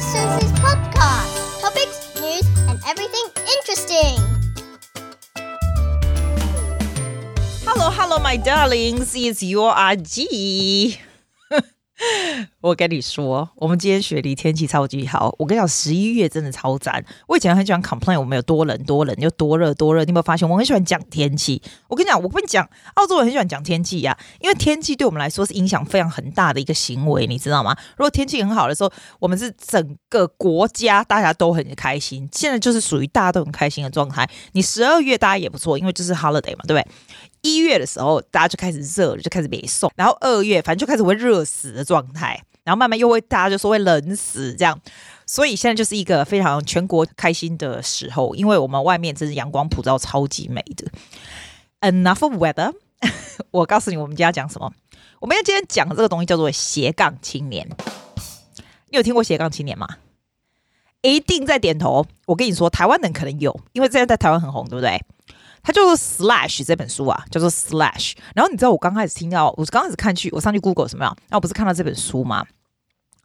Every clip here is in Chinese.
Sister Susie's podcast. Topics, news, and everything interesting. Hello, hello, my darlings. It's your RG. 我跟你说，我们今天雪梨天气超级好。我跟你讲，十一月真的超赞。我以前很喜欢 complain 我们有多冷多冷又多热多热。你有没有发现？我很喜欢讲天气。我跟你讲，我跟你讲，澳洲人很喜欢讲天气呀、因为天气对我们来说是影响非常很大的一个行为，你知道吗？如果天气很好的时候，我们是整个国家大家都很开心。现在就是属于大家都很开心的状态。你十二月大家也不错，因为就是 holiday 嘛，对不对？一月的时候，大家就开始热了，就开始北送，然后二月反正就开始会热死的状态，然后慢慢又会大家就说会冷死这样，所以现在就是一个非常全国开心的时候，因为我们外面真是阳光普照，超级美的。Enough weather，我告诉你，我们今天要讲什么？我们要今天讲的这个东西叫做斜杠青年。你有听过斜杠青年吗？一定在点头。我跟你说，台湾人可能有，因为这样在台湾很红，对不对？它就是 Slash 这本书啊，叫做 Slash。然后你知道我刚开始听到，我刚开始看去，我上去 Google 什么样，那我不是看到这本书吗？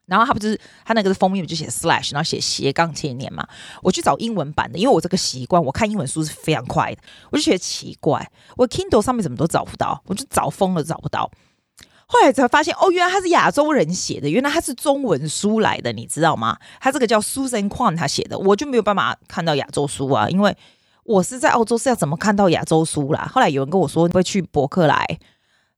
然后他不是他那个封面就写 Slash，然后写斜杠青年嘛。我去找英文版的，因为我这个习惯，我看英文书是非常快的。我就觉得奇怪，我 Kindle 上面怎么都找不到，我就找疯了找不到。后来才发现，哦，原来他是亚洲人写的，原来他是中文书来的，你知道吗？他这个叫 Susan Kwan 他写的，我就没有办法看到亚洲书啊，因为。我是在澳洲是要怎么看到亚洲书啦？后来有人跟我说你会去博客来，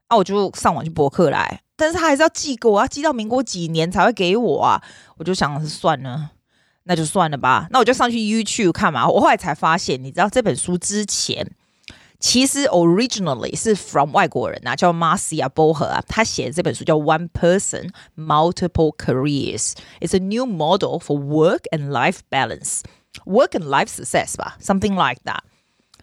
啊，我就上网去博客来，但是他还是要寄给我，要寄到民国几年才会给我啊？我就想算了，那就算了吧，那我就上去 YouTube 看嘛。我后来才发现，你知道这本书之前其实 originally 是 from 外国人啊，叫 Marcia b o h e 啊，他写的这本书叫 One Person Multiple Careers. It's a new model for work and life balance. Work and life success 吧，something like that。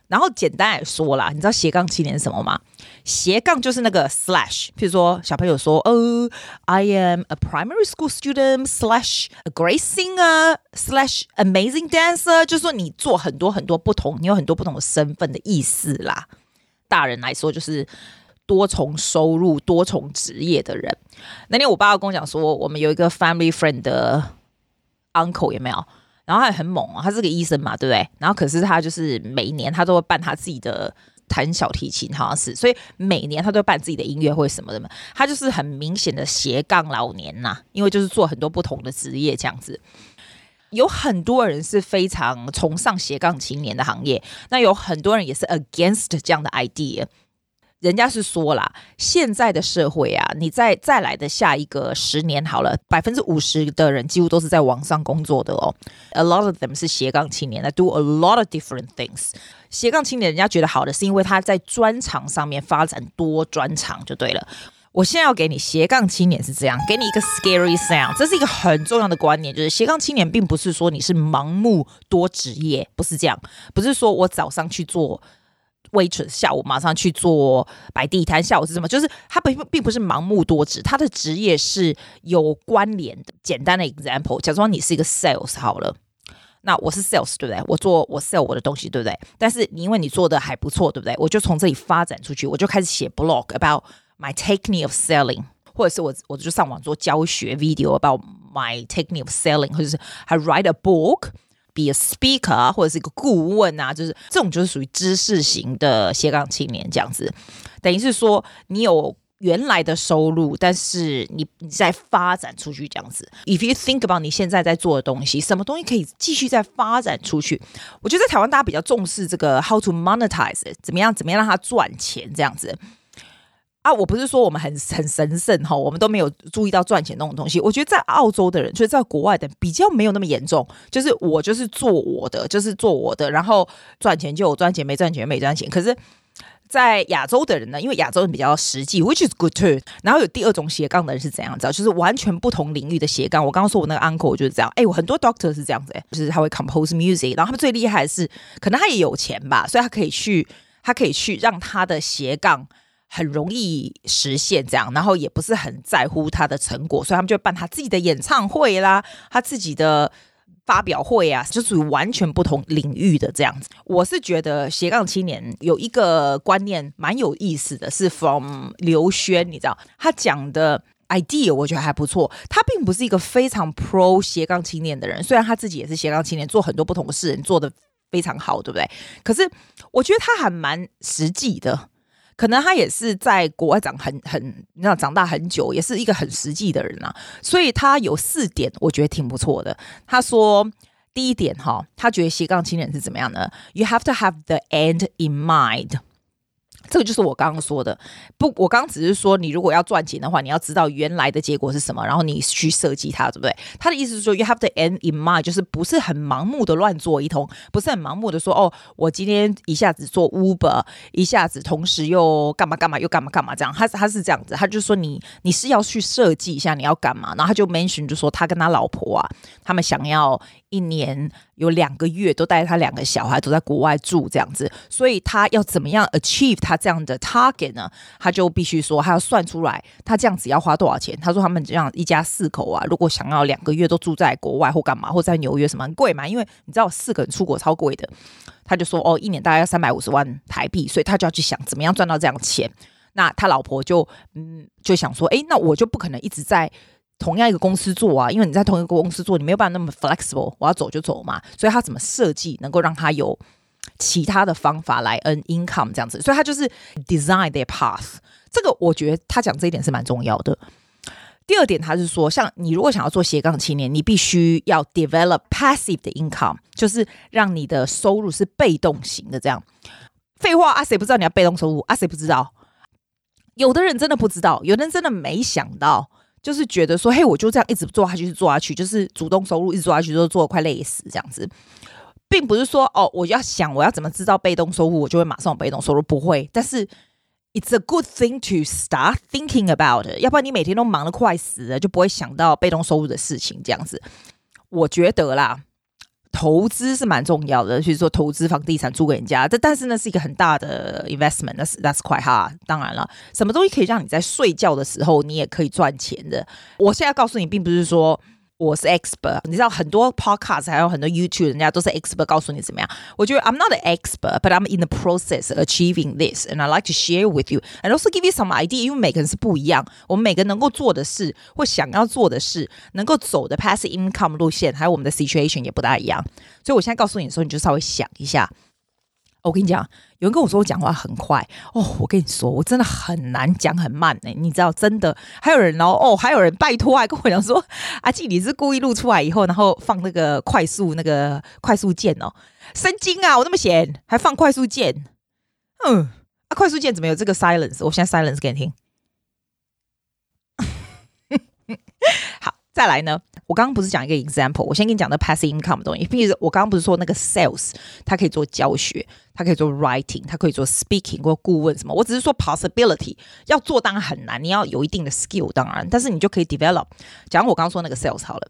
然后简单来说啦，你知道斜杠青年是什么吗？斜杠就是那个 slash，譬如说小朋友说，哦，I am a primary school student slash a great singer slash amazing dancer，就是说你做很多很多不同，你有很多不同的身份的意思啦。大人来说就是多重收入、多重职业的人。那天我爸爸跟我讲说，我们有一个 family friend 的 uncle 有没有？然后他也很猛啊，他是个医生嘛，对不对？然后可是他就是每一年他都会办他自己的弹小提琴，好像是，所以每年他都办自己的音乐会什么的嘛。他就是很明显的斜杠老年呐、因为就是做很多不同的职业这样子。有很多人是非常崇尚斜杠青年的行业，那有很多人也是 against 这样的 idea。人家是说啦，现在的社会啊，你再再来的下一个十年好了，百分之五十的人几乎都是在网上工作的哦。A lot of them 是斜杠青年，那 do a lot of different things。斜杠青年人家觉得好的是因为他在专长上面发展多专长就对了。我现在要给你斜杠青年是这样，给你一个 scary sound，这是一个很重要的观念，就是斜杠青年并不是说你是盲目多职业，不是这样，不是说我早上去做。Waiter，下午马上去做摆地摊，下午是什么？就是他并并不是盲目多职，他的职业是有关联的。简单的 example，假装你是一个 sales 好了，那我是 sales 对不对？我做我 sell 我的东西对不对？但是你因为你做的还不错对不对？我就从这里发展出去，我就开始写 blog about my technique of selling，或者是我我就上网做教学 video about my technique of selling，或者是还 write a book。Be a speaker 啊或者是一个顾问啊，就是这种就是属于知识型的斜杠青年这样子，等于是说你有原来的收入，但是你你再发展出去这样子。If you think about 你现在在做的东西，什么东西可以继续再发展出去？我觉得在台湾大家比较重视这个 how to monetize 怎么样怎么样让它赚钱这样子。啊，我不是说我们很很神圣哈，我们都没有注意到赚钱那种东西。我觉得在澳洲的人，就是在国外的比较没有那么严重，就是我就是做我的，就是做我的，然后赚钱就有赚钱，没赚钱没赚钱。可是，在亚洲的人呢，因为亚洲人比较实际，which is good too。然后有第二种斜杠的人是怎样子，就是完全不同领域的斜杠。我刚刚说我那个 uncle 就是这样，哎，我很多 doctor 是这样子，就是他会 compose music，然后他们最厉害的是，可能他也有钱吧，所以他可以去，他可以去让他的斜杠。很容易实现这样，然后也不是很在乎他的成果，所以他们就办他自己的演唱会啦，他自己的发表会啊，就属于完全不同领域的这样子。我是觉得斜杠青年有一个观念蛮有意思的，是 from 刘轩，你知道他讲的 idea 我觉得还不错。他并不是一个非常 pro 斜杠青年的人，虽然他自己也是斜杠青年，做很多不同的事，人做得非常好，对不对？可是我觉得他还蛮实际的。可能他也是在国外长很很，你知道长大很久，也是一个很实际的人啊。所以他有四点，我觉得挺不错的。他说，第一点哈，他觉得斜杠青年是怎么样呢？You have to have the end in mind。这个就是我刚刚说的，不，我刚刚只是说，你如果要赚钱的话，你要知道原来的结果是什么，然后你去设计它，对不对？他的意思是说，you have the end in mind，就是不是很盲目的乱做一通，不是很盲目的说，哦，我今天一下子做 Uber，一下子同时又干嘛干嘛又干嘛干嘛这样，他他是这样子，他就说你你是要去设计一下你要干嘛，然后他就 mention 就说他跟他老婆啊，他们想要。一年有两个月都带着他两个小孩都在国外住这样子，所以他要怎么样 achieve 他这样的 target 呢？他就必须说，他要算出来他这样子要花多少钱。他说他们这样一家四口啊，如果想要两个月都住在国外或干嘛，或在纽约什么很贵嘛？因为你知道四个人出国超贵的。他就说哦，一年大概要三百五十万台币，所以他就要去想怎么样赚到这样钱。那他老婆就嗯就想说，诶，那我就不可能一直在。同样一个公司做啊，因为你在同一个公司做，你没有办法那么 flexible。我要走就走嘛，所以他怎么设计能够让他有其他的方法来 earn income 这样子？所以他就是 design their path。这个我觉得他讲这一点是蛮重要的。第二点，他是说，像你如果想要做斜杠青年，你必须要 develop passive 的 income，就是让你的收入是被动型的。这样废话啊，谁不知道你要被动收入啊？谁不知道？有的人真的不知道，有的人真的没想到。就是觉得说，嘿，我就这样一直做下去，做下去，就是主动收入一直做下去，都做得快累死这样子，并不是说哦，我要想我要怎么制造被动收入，我就会马上被动收入，不会。但是，it's a good thing to start thinking about 要不然你每天都忙得快死了，就不会想到被动收入的事情这样子。我觉得啦。投资是蛮重要的，就是说投资房地产租给人家，这但是呢是一个很大的 investment，那是 that's quite hard。当然了，什么东西可以让你在睡觉的时候你也可以赚钱的？我现在告诉你，并不是说。我是 expert，你知道很多 podcast 还有很多 YouTube，人家都是 expert，告诉你怎么样。我觉得 I'm not an expert，but I'm in the process achieving this，and I like to share with you，and also give you some idea。因为每个人是不一样，我们每个人能够做的事或想要做的事，能够走的 passive income 路线，还有我们的 situation 也不大一样。所以我现在告诉你的时候，你就稍微想一下。我跟你讲，有人跟我说我讲话很快哦，我跟你说，我真的很难讲很慢呢。你知道，真的还有人哦哦，还有人拜托还跟我讲说，阿纪你是故意录出来以后，然后放那个快速那个快速键哦，神经啊！我那么闲还放快速键，嗯，啊，快速键怎么有这个 silence？我现在 silence 给你听。再来呢。我刚刚不是讲一个 example，我先跟你讲的 passive income 的东西。比如我刚刚不是说那个 sales，它可以做教学，它可以做 writing，它可以做 speaking 或顾问什么。我只是说 possibility 要做当然很难，你要有一定的 skill 当然，但是你就可以 develop。讲我刚刚说那个 sales 好了，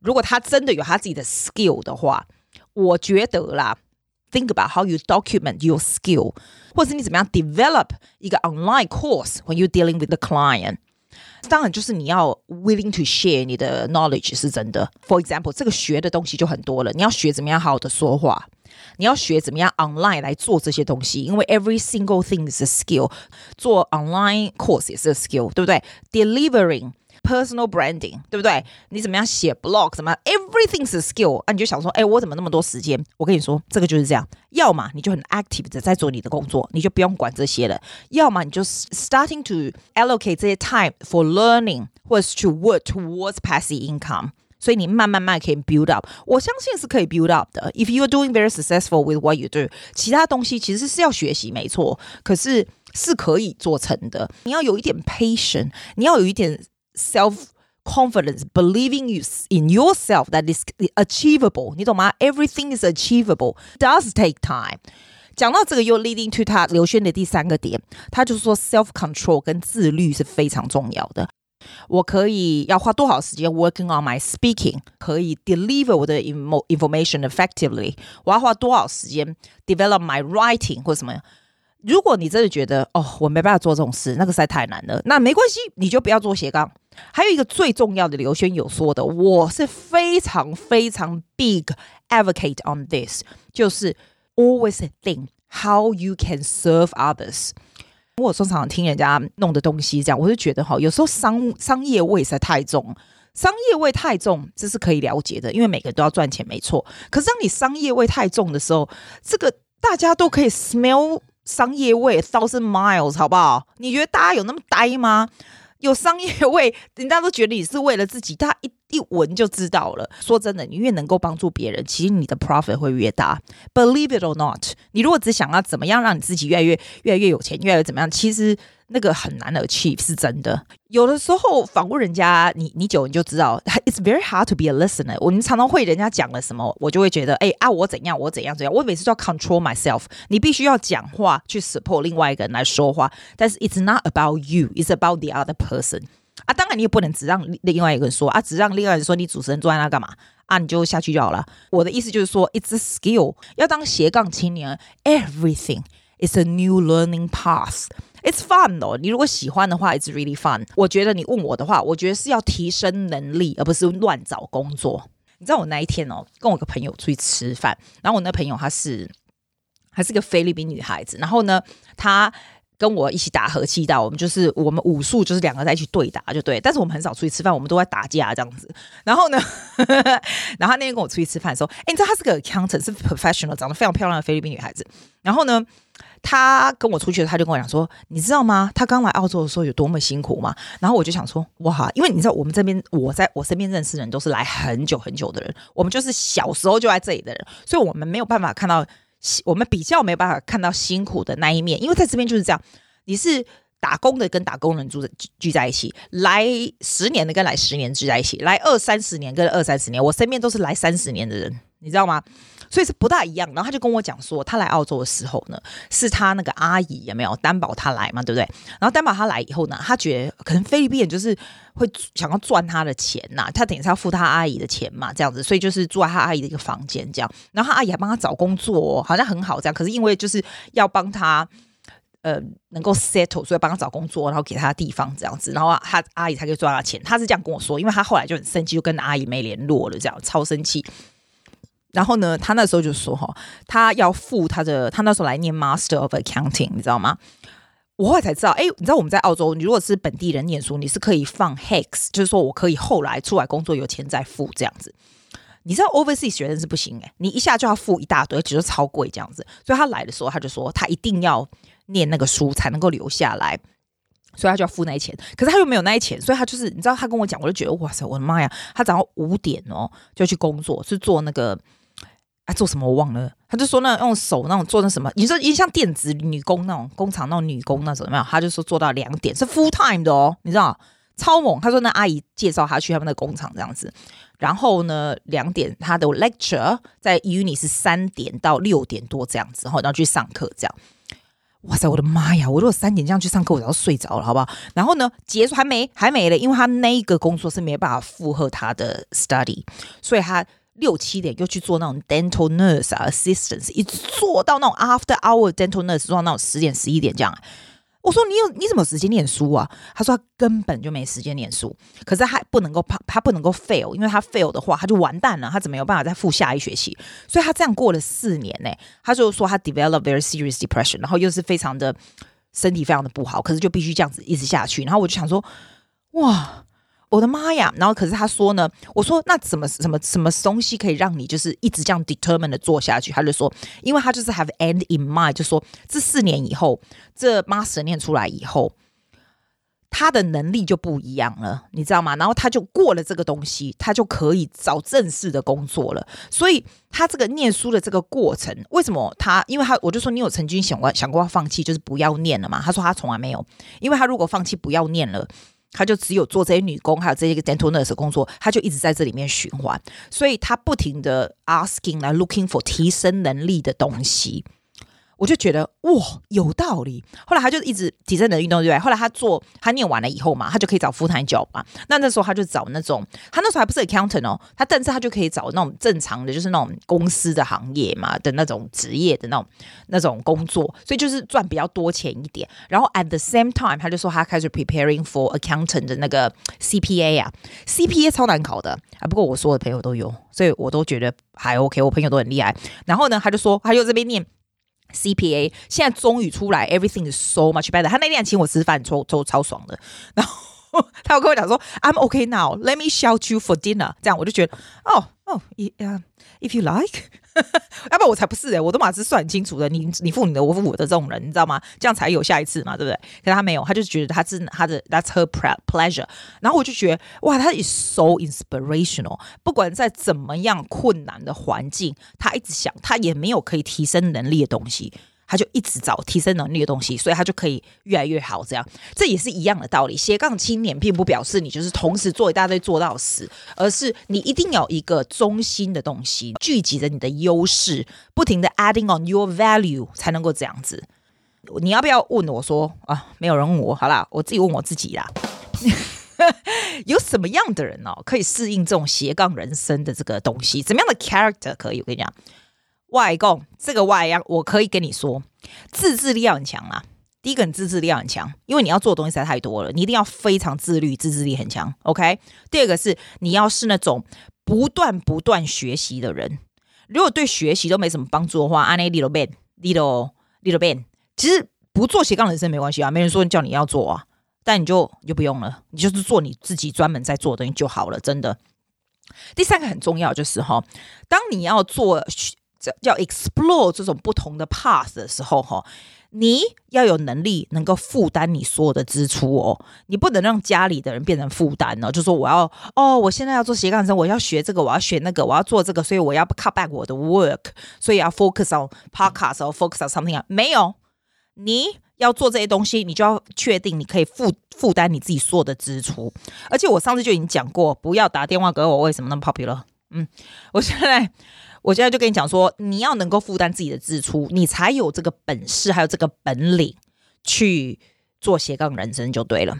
如果他真的有他自己的 skill 的话，我觉得啦，think about how you document your skill，或者是你怎么样 develop 一个 online course when you dealing with the client。当然，就是你要 willing to share 你的 knowledge 是真的。For example，这个学的东西就很多了。你要学怎么样好好的说话，你要学怎么样 online 来做这些东西，因为 every single thing is a skill。做 online course 也是 a skill，对不对？Delivering。Personal branding，对不对？你怎么样写 blog？什么？Everything's a skill 啊！你就想说，哎，我怎么那么多时间？我跟你说，这个就是这样。要么你就很 active 的在做你的工作，你就不用管这些了；要么你就 starting to allocate 这些 time for learning，或者是 to work towards passive income。所以你慢慢慢可以 build up。我相信是可以 build up 的。If you are doing very successful with what you do，其他东西其实是要学习，没错，可是是可以做成的。你要有一点 patience，你要有一点。 Self confidence, believing you in yourself that is achievable，你懂吗？Everything is achievable, does take time。讲到这个，又 leading to 他刘轩的第三个点，他就是说 self control 跟自律是非常重要的。我可以要花多少时间 working on my speaking，可以 deliver 我的 information effectively。我要花多少时间 develop my writing 或什么？如果你真的觉得哦，我没办法做这种事，那个实在太难了，那没关系，你就不要做斜杠。 还有一个最重要的，刘轩有说的，我是非常非常 big advocate on this，就是 always think how you can serve others。我通常听人家弄的东西，这样我就觉得哈，有时候商商业味实在太重，商业味太重，这是可以了解的，因为每个人都要赚钱，没错。可是当你商业味太重的时候，这个大家都可以 smell 商业味 thousand miles，好不好？你觉得大家有那么呆吗？有商业味，人家都觉得你是为了自己，他一一闻就知道了。说真的，你越能够帮助别人，其实你的 profit 会越大。Believe it or not，你如果只想要怎么样让你自己越来越越来越有钱，越来越怎么样，其实。那个很难的 achieve 是真的，有的时候访问人家，你你久你就知道，it's very hard to be a listener。我们常常会人家讲了什么，我就会觉得，哎啊，我怎样，我怎样怎样，我每次都要 control myself。你必须要讲话去 support 另外一个人来说话，但是 it's not about you，it's about the other person。啊，当然你也不能只让另外一个人说啊，只让另外一个人说，你主持人坐在那干嘛啊？你就下去就好了。我的意思就是说，it's a skill，要当斜杠青年，everything is a new learning path。It's fun 哦，你如果喜欢的话，It's really fun。我觉得你问我的话，我觉得是要提升能力，而不是乱找工作。你知道我那一天哦，跟我一个朋友出去吃饭，然后我那朋友她是还是个菲律宾女孩子，然后呢，她跟我一起打和气道，我们就是我们武术就是两个在一起对打就对，但是我们很少出去吃饭，我们都在打架这样子。然后呢，然后他那天跟我出去吃饭的时候，哎，你知道她是个 accountant，是 professional，长得非常漂亮的菲律宾女孩子。然后呢，他跟我出去，他就跟我讲说：“你知道吗？他刚来澳洲的时候有多么辛苦吗？”然后我就想说：“哇，因为你知道，我们这边我在我身边认识的人都是来很久很久的人，我们就是小时候就在这里的人，所以我们没有办法看到，我们比较没办法看到辛苦的那一面，因为在这边就是这样，你是打工的跟打工人住的聚在一起，来十年的跟来十年聚在一起，来二三十年跟二三十年，我身边都是来三十年的人，你知道吗？”所以是不大一样，然后他就跟我讲说，他来澳洲的时候呢，是他那个阿姨有没有担保他来嘛，对不对？然后担保他来以后呢，他觉得可能菲律宾人就是会想要赚他的钱呐、啊，他等于是要付他阿姨的钱嘛，这样子，所以就是住在他阿姨的一个房间这样。然后他阿姨还帮他找工作，好像很好这样。可是因为就是要帮他呃能够 settle，所以帮他找工作，然后给他地方这样子，然后他阿姨才可以赚他钱。他是这样跟我说，因为他后来就很生气，就跟阿姨没联络了，这样超生气。然后呢，他那时候就说哈，他要付他的，他那时候来念 Master of Accounting，你知道吗？我后来才知道，哎，你知道我们在澳洲，你如果是本地人念书，你是可以放 Hex，就是说我可以后来出来工作有钱再付这样子。你知道 Overseas 学生是不行哎，你一下就要付一大堆，而且就超贵这样子。所以他来的时候，他就说他一定要念那个书才能够留下来，所以他就要付那些钱。可是他又没有那些钱，所以他就是你知道，他跟我讲，我就觉得哇塞，我的妈呀！他早上五点哦就去工作，是做那个。啊、做什么我忘了，他就说那用手那种做那什么，你说一像电子女工那种工厂那种女工那种有没有？他就说做到两点是 full time 的哦，你知道超猛。他说那阿姨介绍他去他们的工厂这样子，然后呢两点他的 lecture 在 uni 是三点到六点多这样子，然后然后去上课这样。哇塞，我的妈呀！我如果三点这样去上课，我就要睡着了，好不好？然后呢结束还没还没了，因为他那一个工作是没办法负荷他的 study，所以他。六七点又去做那种 dental nurse，assistance，一直做到那种 after hour dental nurse，做到那种十点十一点这样。我说你有你怎么有时间念书啊？他说他根本就没时间念书，可是他不能够他他不能够 fail，因为他 fail 的话他就完蛋了，他怎么有办法再付下一学期？所以他这样过了四年呢，他就说他 develop very serious depression，然后又是非常的身体非常的不好，可是就必须这样子一直下去。然后我就想说，哇。我的妈呀！然后可是他说呢，我说那怎么什么什么东西可以让你就是一直这样 determined 的做下去？他就说，因为他就是 have end in mind，就说这四年以后，这 master 念出来以后，他的能力就不一样了，你知道吗？然后他就过了这个东西，他就可以找正式的工作了。所以他这个念书的这个过程，为什么他？因为他我就说你有曾经想过想过要放弃，就是不要念了嘛？他说他从来没有，因为他如果放弃不要念了。他就只有做这些女工，还有这些个 dental nurse 工作，他就一直在这里面循环，所以他不停的 asking 来 looking for 提升能力的东西。我就觉得哇，有道理。后来他就一直提升的运动，对不对？后来他做，他念完了以后嘛，他就可以找 full time job 嘛。那那时候他就找那种，他那时候还不是 accountant 哦，他但是他就可以找那种正常的，就是那种公司的行业嘛的那种职业的那种那种工作，所以就是赚比较多钱一点。然后 at the same time，他就说他开始 preparing for accountant 的那个 CPA 啊，CPA 超难考的啊。不过我所有的朋友都有，所以我都觉得还 OK，我朋友都很厉害。然后呢，他就说他就这边念。CPA，现在终于出来，everything is so much better。他那天请我吃饭，超超超爽的。然后 他有跟我讲说，I'm okay now. Let me shout you for dinner。这样我就觉得，哦哦，yeah，if you like。要不然我才不是哎、我都马是算清楚的，你你付你的，我付我的这种人，你知道吗？这样才有下一次嘛，对不对？可是他没有，他就觉得他是他的 that's her pleasure。然后我就觉得哇，他 is so inspirational。不管在怎么样困难的环境，他一直想，他也没有可以提升能力的东西。他就一直找提升能力的东西，所以他就可以越来越好。这样，这也是一样的道理。斜杠青年并不表示你就是同时做一大堆做到死，而是你一定有一个中心的东西，聚集着你的优势，不停的 adding on your value 才能够这样子。你要不要问我说啊？没有人问我，好啦，我自己问我自己啦。有什么样的人哦，可以适应这种斜杠人生的这个东西？怎么样的 character 可以？我跟你讲。外公，这个外样，我可以跟你说，自制力要很强啊。第一个，你自制力要很强，因为你要做的东西实在太多了，你一定要非常自律，自制力很强。OK。第二个是你要是那种不断不断学习的人。如果对学习都没什么帮助的话，按那 little bit little little bit，其实不做斜杠人生没关系啊，没人说叫你要做啊，但你就你就不用了，你就是做你自己专门在做的东西就好了，真的。第三个很重要就是哈，当你要做。要 explore 这种不同的 path 的时候，哈，你要有能力能够负担你所有的支出哦，你不能让家里的人变成负担哦。就说我要哦，我现在要做斜杠生，我要学这个，我要学那个，我要做这个，所以我要 cut back 我的 work，所以要 focus on podcast 或 focus on something 啊，没有，你要做这些东西，你就要确定你可以负负担你自己所有的支出。而且我上次就已经讲过，不要打电话给我，为什么那么 popular？嗯，我现在。我现在就跟你讲说，你要能够负担自己的支出，你才有这个本事，还有这个本领去做斜杠人生就对了。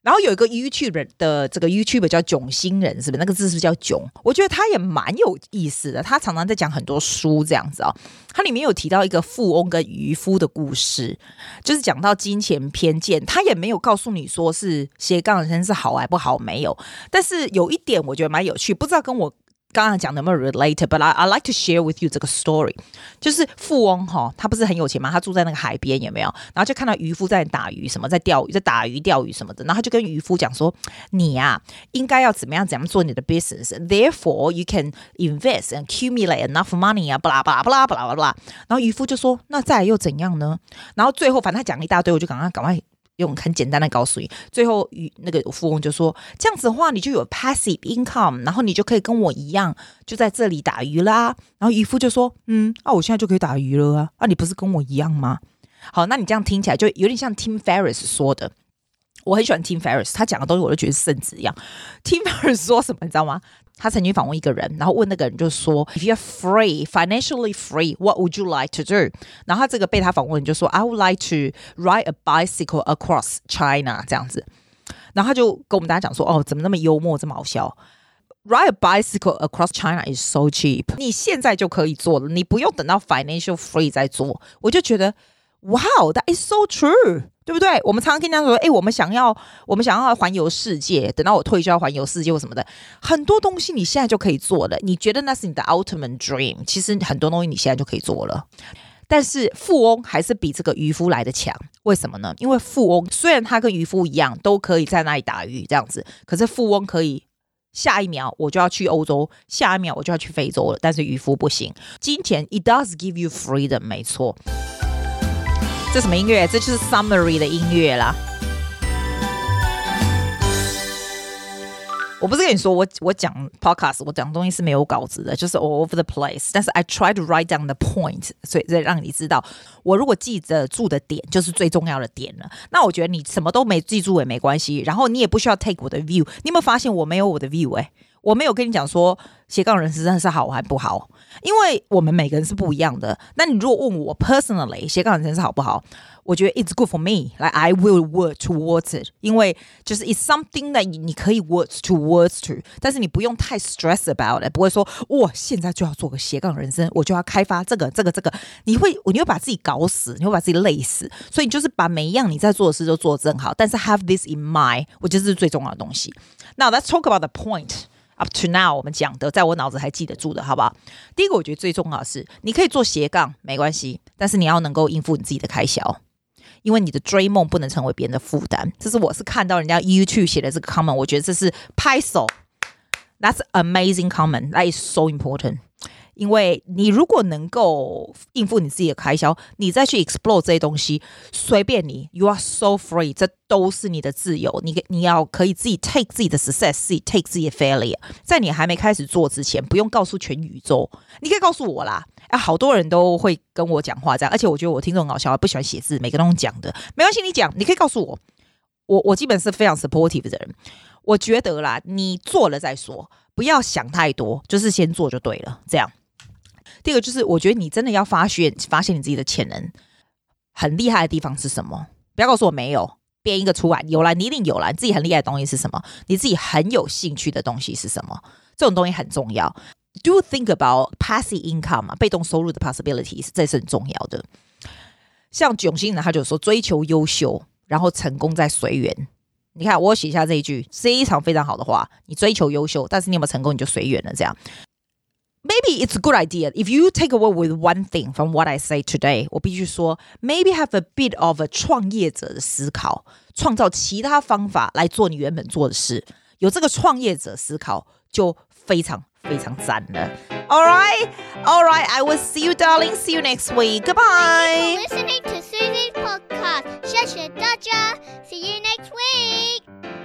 然后有一个 YouTube 的这个 YouTube 叫囧星人，是不是？那个字是不是叫囧？我觉得他也蛮有意思的，他常常在讲很多书这样子啊、哦。他里面有提到一个富翁跟渔夫的故事，就是讲到金钱偏见。他也没有告诉你说是斜杠人生是好还不好，没有。但是有一点我觉得蛮有趣，不知道跟我。刚刚讲的有没有 related？But I I like to share with you 这个 story，就是富翁哈，他不是很有钱吗？他住在那个海边，有没有？然后就看到渔夫在打鱼，什么在钓鱼，在打鱼钓鱼什么的。然后他就跟渔夫讲说：“你呀、啊，应该要怎么样怎么样做你的 business？Therefore you can invest and accumulate enough money 啊，巴拉巴拉巴拉巴拉巴拉。”然后渔夫就说：“那再又怎样呢？”然后最后反正他讲了一大堆，我就赶快赶快。用很简单的告诉你，最后与那个富翁就说：“这样子的话，你就有 passive income，然后你就可以跟我一样，就在这里打鱼啦。”然后渔夫就说：“嗯，啊，我现在就可以打鱼了啊！啊，你不是跟我一样吗？”好，那你这样听起来就有点像 Tim Ferriss 说的。我很喜欢 Tim Ferriss，他讲的东西我都觉得是圣旨一样。Tim Ferriss 说什么，你知道吗？他曾经访问一个人，然后问那个人就说：“If you're free, financially free, what would you like to do？” 然后他这个被他访问就说：“I would like to ride a bicycle across China。”这样子，然后他就跟我们大家讲说：“哦，怎么那么幽默，这么好笑？Ride a bicycle across China is so cheap，你现在就可以做了，你不用等到 financial free 再做。”我就觉得，Wow, that is so true。对不对？我们常常跟人家说，哎，我们想要，我们想要环游世界，等到我退休要环游世界或什么的，很多东西你现在就可以做了。你觉得那是你的 ultimate dream，其实很多东西你现在就可以做了。但是富翁还是比这个渔夫来的强，为什么呢？因为富翁虽然他跟渔夫一样都可以在那里打鱼这样子，可是富翁可以下一秒我就要去欧洲，下一秒我就要去非洲了，但是渔夫不行。金钱 it does give you freedom，没错。这什么音乐？这就是 summary 的音乐啦。我不是跟你说，我我讲 podcast，我讲东西是没有稿子的，就是 all over the place。但是 I try to write down the point，所以再让你知道，我如果记得住的点，就是最重要的点了。那我觉得你什么都没记住也没关系，然后你也不需要 take 我的 view。你有没有发现我没有我的 view？哎，我没有跟你讲说斜杠人生真的是好还不好？因为我们每个人是不一样的。那你如果问我 personally 斜杠人生是好不好？我觉得 it's good for me，来、like、I will work towards it。因为就是 it's something that 你可以 work towards to，但是你不用太 stress about it，不会说哇现在就要做个斜杠人生，我就要开发这个这个这个，你会你会把自己搞死，你会把自己累死。所以你就是把每一样你在做的事都做得正好，但是 have this in mind，我觉得这是最重要的东西。Now let's talk about the point。Up to now 我们讲的，在我脑子还记得住的，好不好？第一个，我觉得最重要的是，你可以做斜杠，没关系，但是你要能够应付你自己的开销，因为你的追梦不能成为别人的负担。这是我是看到人家 YouTube 写的这个 comment，我觉得这是拍手，That's amazing comment, that is so important. 因为你如果能够应付你自己的开销，你再去 explore 这些东西，随便你，you are so free，这都是你的自由。你你要可以自己 take 自己的 success，自己 take 自己的 failure。在你还没开始做之前，不用告诉全宇宙，你可以告诉我啦。啊，好多人都会跟我讲话这样，而且我觉得我听众很搞笑，不喜欢写字，每个都讲的，没关系，你讲，你可以告诉我，我我基本是非常 supportive 的人。我觉得啦，你做了再说，不要想太多，就是先做就对了，这样。第二个就是，我觉得你真的要发现发现你自己的潜能很厉害的地方是什么？不要告诉我没有，编一个出来。有啦，你一定有啦。你自己很厉害的东西是什么？你自己很有兴趣的东西是什么？这种东西很重要。Do think about passive income 嘛，被动收入的 possibilities，这是很重要的。像囧星人他就说，追求优秀，然后成功再随缘。你看，我写下这一句非常非常好的话：你追求优秀，但是你有没有成功，你就随缘了。这样。Maybe it's a good idea if you take away with one thing from what I say today。我必须说，maybe have a bit of a 创业者的思考，创造其他方法来做你原本做的事。有这个创业者思考，就非常非常赞了。All right, all right. I will see you, darling. See you next week. Goodbye. Thank you for listening to Susie's podcast. 谢谢大家。See you next.